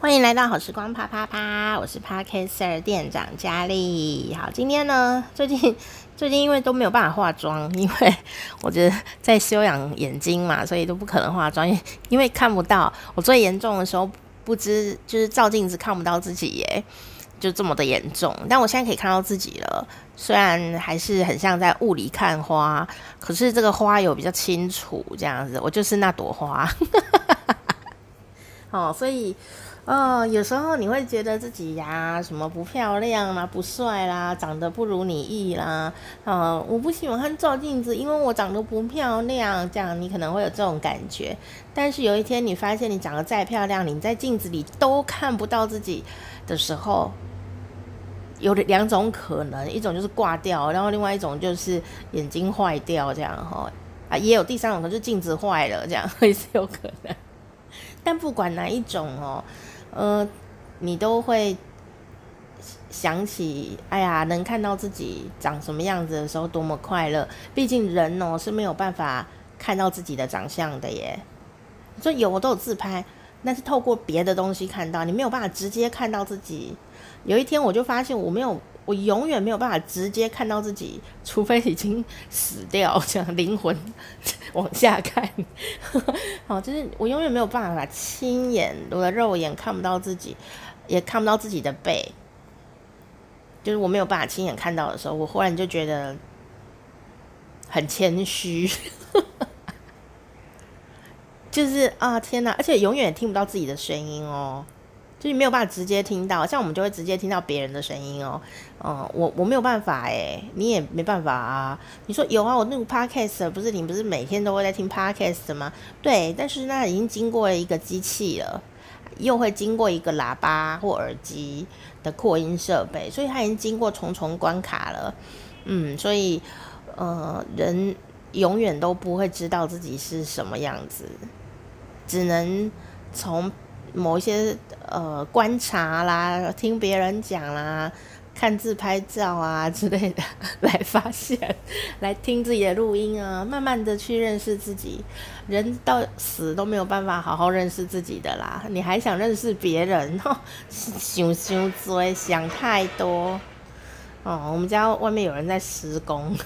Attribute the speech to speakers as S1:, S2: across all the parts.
S1: 欢迎来到好时光啪啪啪，我是 Podcaster 店长佳丽。好，今天呢，最近 最近因为都没有办法化妆，因为我觉得在修养眼睛嘛，所以都不可能化妆，因 为因为看不到。我最严重的时候，不知就是照镜子看不到自己耶，就这么的严重。但我现在可以看到自己了，虽然还是很像在雾里看花，可是这个花有比较清楚这样子，我就是那朵花。哦，所以。哦，有时候你会觉得自己呀，什么不漂亮啦、不帅啦、长得不如你意啦，呃，我不喜欢看照镜子，因为我长得不漂亮，这样你可能会有这种感觉。但是有一天你发现你长得再漂亮，你在镜子里都看不到自己的时候，有两种可能，一种就是挂掉，然后另外一种就是眼睛坏掉，这样哈啊，也有第三种就是镜子坏了，这样 也是有可能。但不管哪一种哦。呃，你都会想起，哎呀，能看到自己长什么样子的时候，多么快乐！毕竟人哦是没有办法看到自己的长相的耶。所以有我都有自拍，那是透过别的东西看到，你没有办法直接看到自己。有一天我就发现，我没有，我永远没有办法直接看到自己，除非已经死掉，这样灵魂 往下看。好，就是我永远没有办法亲眼，我的肉眼看不到自己，也看不到自己的背。就是我没有办法亲眼看到的时候，我忽然就觉得很谦虚。就是啊，天哪！而且永远听不到自己的声音哦。就是没有办法直接听到，像我们就会直接听到别人的声音哦。嗯，我我没有办法诶，你也没办法啊。你说有啊，我那个 podcast 不是你不是每天都会在听 podcast 吗？对，但是那已经经过了一个机器了，又会经过一个喇叭或耳机的扩音设备，所以它已经经过重重关卡了。嗯，所以呃，人永远都不会知道自己是什么样子，只能从。某一些呃观察啦，听别人讲啦，看自拍照啊 之类的 来发现，来听自己的录音啊，慢慢的去认识自己。人到死都没有办法好好认识自己的啦，你还想认识别人？想想追，想太多。哦，我们家外面有人在施工，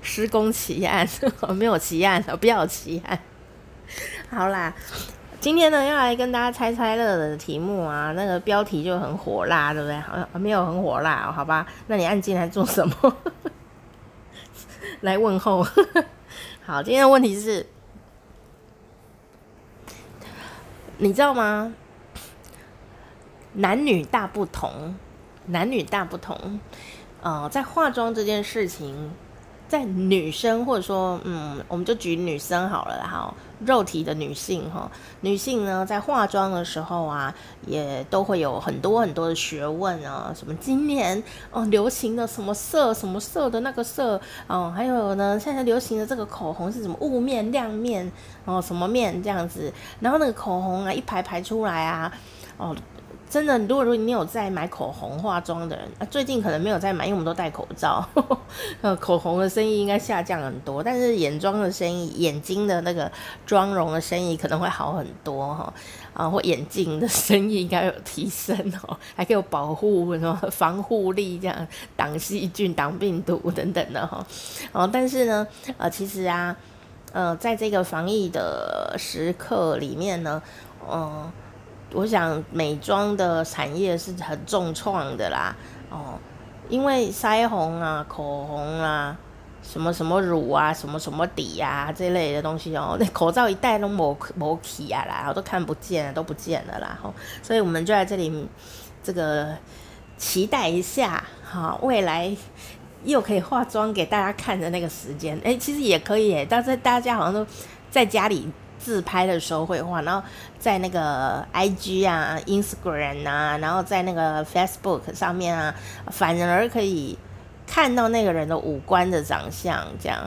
S1: 施工奇案，我没有奇案，不要有奇案。好啦。今天呢，要来跟大家猜猜乐的题目啊，那个标题就很火辣，对不对？好像没有很火辣，好吧？那你按进来做什么？来问候。好，今天的问题是，你知道吗？男女大不同，男女大不同。呃，在化妆这件事情。在女生或者说，嗯，我们就举女生好了哈，肉体的女性哈，女性呢在化妆的时候啊，也都会有很多很多的学问啊，什么今年哦流行的什么色什么色的那个色哦，还有呢现在流行的这个口红是什么雾面亮面哦什么面这样子，然后那个口红啊一排排出来啊，哦。真的，如果如果你有在买口红化妆的人，啊，最近可能没有在买，因为我们都戴口罩，呵呵，呃，口红的生意应该下降很多，但是眼妆的生意、眼睛的那个妆容的生意可能会好很多哈，啊，或眼镜的生意应该有提升哦，还可以有保护什么防护力这样，挡细菌、挡病毒等等的哈，哦，但是呢，呃，其实啊，呃，在这个防疫的时刻里面呢，嗯、我想美妆的产业是很重创的啦，哦，因为腮红啊、口红啊、什么什么乳啊、什么什么底啊这类的东西哦，那口罩一戴都没没起啊啦，我都看不见了，都不见了啦，吼，所以我们就在这里这个期待一下，哈，未来又可以化妆给大家看的那个时间，哎，其实也可以诶，但是大家好像都在家里。自拍的时候会画，然后在那个 IG 啊、Instagram 啊，然后在那个 Facebook 上面啊，反而可以看到那个人的五官的长相，这样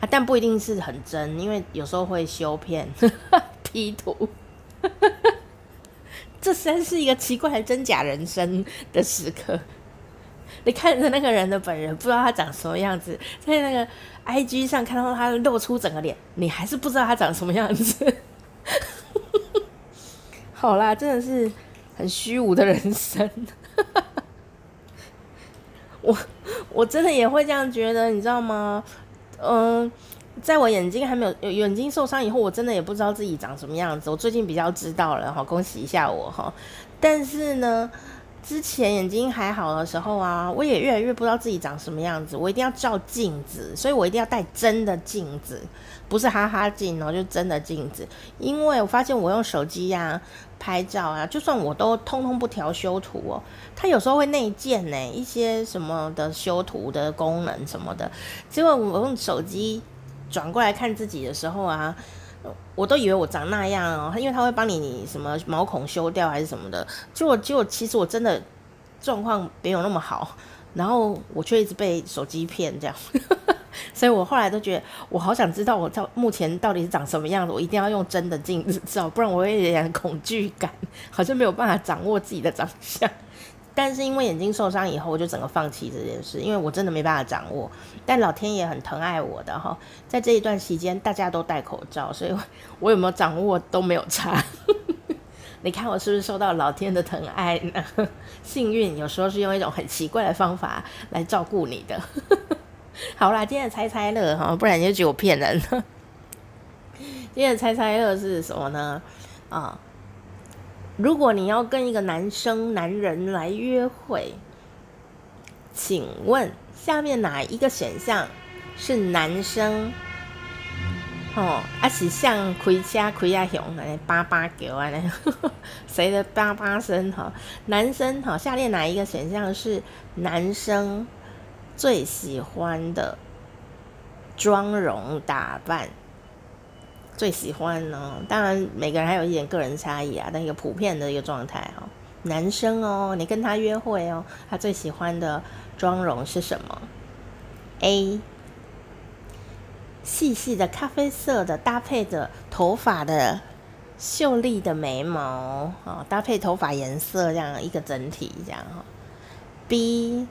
S1: 啊，但不一定是很真，因为有时候会修片、P 图，这真是一个奇怪的真假人生的时刻。你看着那个人的本人，不知道他长什么样子，在那个 IG 上看到他露出整个脸，你还是不知道他长什么样子。好啦，真的是很虚无的人生。我我真的也会这样觉得，你知道吗？嗯，在我眼睛还没有眼睛受伤以后，我真的也不知道自己长什么样子。我最近比较知道了哈，恭喜一下我哈。但是呢，之前眼睛还好的时候啊，我也越来越不知道自己长什么样子。我一定要照镜子，所以我一定要带真的镜子。不是哈哈镜哦，就真的镜子。因为我发现我用手机呀、拍照啊，就算我都通通不调修图哦，它有时候会内建呢一些什么的修图的功能什么的。结果我用手机转过来看自己的时候啊，我都以为我长那样哦，因为他会帮你什么毛孔修掉还是什么的。结果结果其实我真的状况没有那么好，然后我却一直被手机骗这样。所以我后来都觉得，我好想知道我到目前到底是长什么样子，我一定要用真的镜子照，不然我会有点恐惧感，好像没有办法掌握自己的长相。但是因为眼睛受伤以后，我就整个放弃这件事，因为我真的没办法掌握。但老天爷很疼爱我的哈，在这一段期间大家都戴口罩，所以 我有没有掌握都没有差。你看我是不是受到老天的疼爱呢？幸运有时候是用一种很奇怪的方法来照顾你的。好啦，今天的猜猜乐哈，不然你就觉得我骗人了。今天的猜猜乐是什么呢？啊，如果你要跟一个男生、男人来约会，请问下面哪一个选项是男生？哦，啊是像开车开啊熊来叭叭叫啊来，谁的叭叭声哈？男生哈，下列哪一个选项是男生？最喜欢的妆容打扮，最喜欢呢？当然，每个人还有一点个人差异啊，但一个普遍的一个状态哦。男生哦，你跟他约会哦，他最喜欢的妆容是什么？A，细细的咖啡色的，搭配着头发的秀丽的眉毛哦，搭配头发颜色这样一个整体这样哈。B。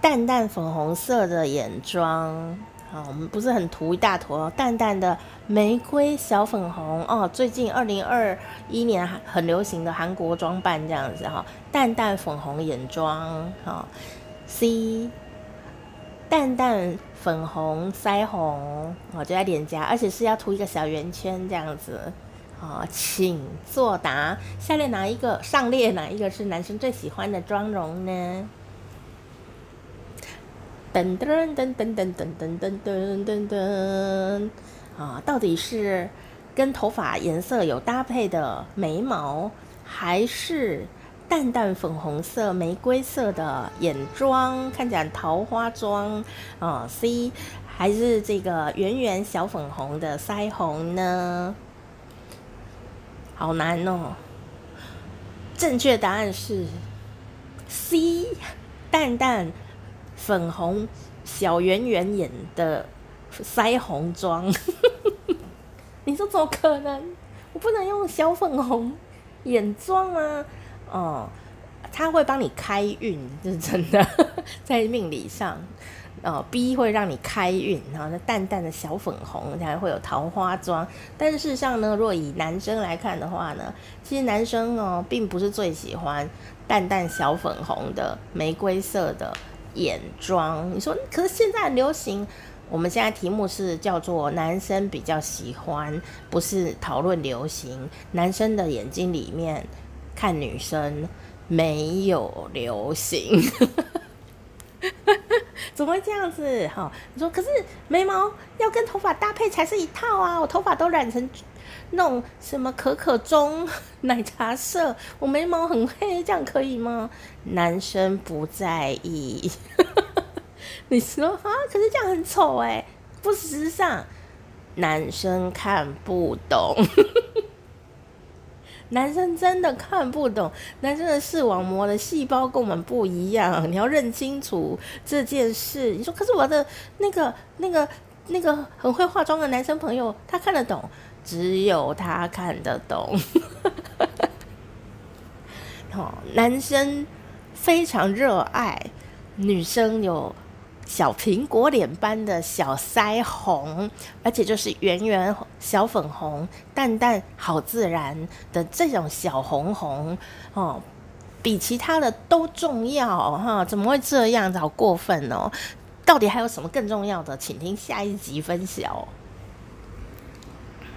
S1: 淡淡粉红色的眼妆，啊，我们不是很涂一大坨，淡淡的玫瑰小粉红哦。最近二零二一年很流行的韩国装扮这样子哈，淡淡粉红眼妆，哈，C，淡淡粉红腮红，哦，就在脸颊，而且是要涂一个小圆圈这样子，啊，请作答，下列哪一个上列哪一个是男生最喜欢的妆容呢？噔噔噔噔噔噔噔噔噔噔噔啊！到底是跟头发颜色有搭配的眉毛，还是淡淡粉红色、玫瑰色的眼妆，看起来桃花妆啊？C 还是这个圆圆小粉红的腮红呢？好难哦！正确答案是 C，淡淡。粉红小圆圆眼的腮红妆，你说怎么可能？我不能用小粉红眼妆吗？哦，他会帮你开运，这是真的，在命理上，哦，B 会让你开运，然后那淡淡的小粉红才会有桃花妆。但是事实上呢，若以男生来看的话呢，其实男生哦，并不是最喜欢淡淡小粉红的玫瑰色的。眼妆，你说，可是现在流行。我们现在题目是叫做男生比较喜欢，不是讨论流行。男生的眼睛里面看女生没有流行，怎么会这样子？哈，你说，可是眉毛要跟头发搭配才是一套啊！我头发都染成。弄什么可可棕 奶茶色，我眉毛很黑，这样可以吗？男生不在意。你说啊，可是这样很丑哎，不时尚。男生看不懂，男生真的看不懂。男生的视网膜的细胞跟我们不一样，你要认清楚这件事。你说，可是我的那个、那个、那个很会化妆的男生朋友，他看得懂。只有他看得懂。哦，男生非常热爱女生有小苹果脸般的小腮红，而且就是圆圆小粉红，淡淡好自然的这种小红红哦，比其他的都重要哈？怎么会这样子？好过分哦！到底还有什么更重要的？请听下一集分晓。